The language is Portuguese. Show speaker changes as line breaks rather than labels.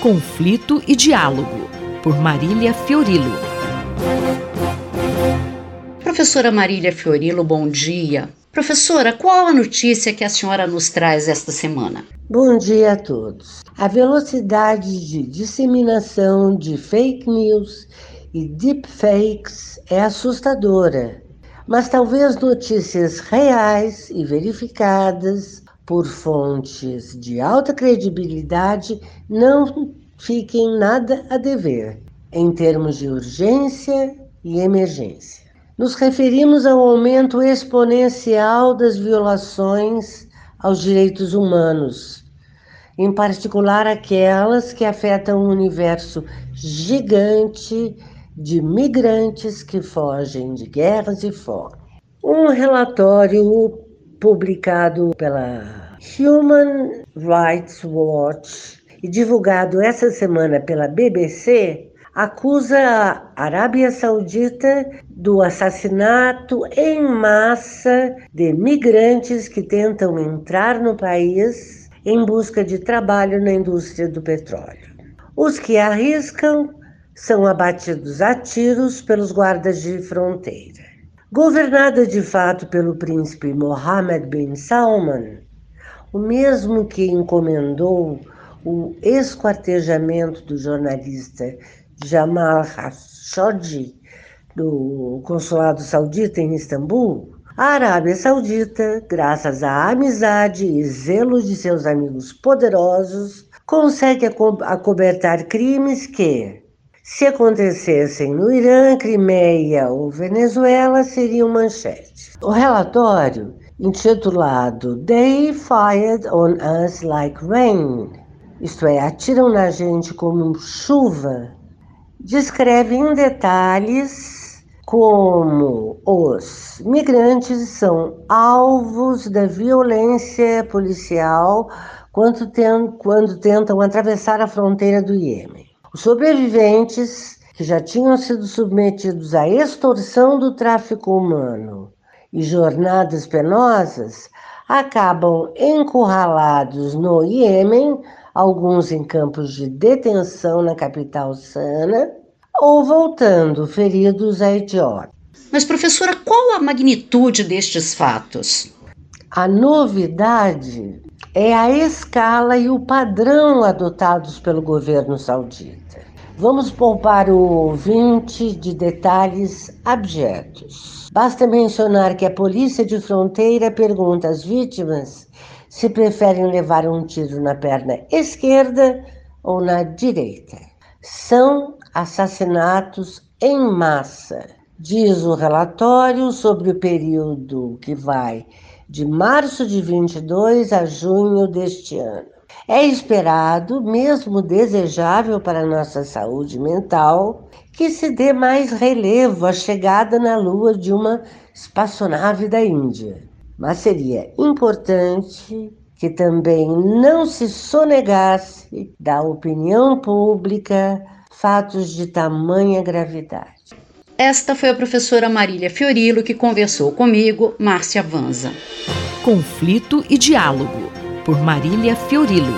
Conflito e Diálogo, por Marília Fiorilo.
Professora Marília Fiorilo, bom dia. Professora, qual a notícia que a senhora nos traz esta semana?
Bom dia a todos. A velocidade de disseminação de fake news e deepfakes é assustadora, mas talvez notícias reais e verificadas por fontes de alta credibilidade não fiquem nada a dever em termos de urgência e emergência. Nos referimos ao aumento exponencial das violações aos direitos humanos, em particular aquelas que afetam o universo gigante de migrantes que fogem de guerras e fome. Um relatório publicado pela Human Rights Watch e divulgado essa semana pela BBC, acusa a Arábia Saudita do assassinato em massa de migrantes que tentam entrar no país em busca de trabalho na indústria do petróleo. Os que arriscam são abatidos a tiros pelos guardas de fronteira. Governada de fato pelo príncipe Mohammed bin Salman, o mesmo que encomendou o esquartejamento do jornalista Jamal Khashoggi do consulado saudita em Istambul, a Arábia Saudita, graças à amizade e zelo de seus amigos poderosos, consegue acobertar crimes que, se acontecessem no Irã, Crimeia ou Venezuela, seriam manchete. O relatório, intitulado They Fired on Us Like Rain, isto é, atiram na gente como chuva, descreve em detalhes como os migrantes são alvos da violência policial quando, quando tentam atravessar a fronteira do Iêmen. Os sobreviventes, que já tinham sido submetidos à extorsão do tráfico humano e jornadas penosas, acabam encurralados no Iêmen, alguns em campos de detenção na capital Sana, ou voltando feridos à Etiópia.
Mas, professora, qual a magnitude destes fatos?
A novidade é a escala e o padrão adotados pelo governo saudita. Vamos poupar o ouvinte de detalhes abjetos. Basta mencionar que a polícia de fronteira pergunta às vítimas se preferem levar um tiro na perna esquerda ou na direita. São assassinatos em massa, diz o relatório sobre o período que vai de março de 22 a junho deste ano. É esperado, mesmo desejável para nossa saúde mental, que se dê mais relevo à chegada na Lua de uma espaçonave da Índia. Mas seria importante que também não se sonegasse da opinião pública fatos de tamanha gravidade.
Esta foi a professora Marília Fiorilo que conversou comigo, Márcia Vanza.
Conflito e Diálogo, por Marília Fiorilo.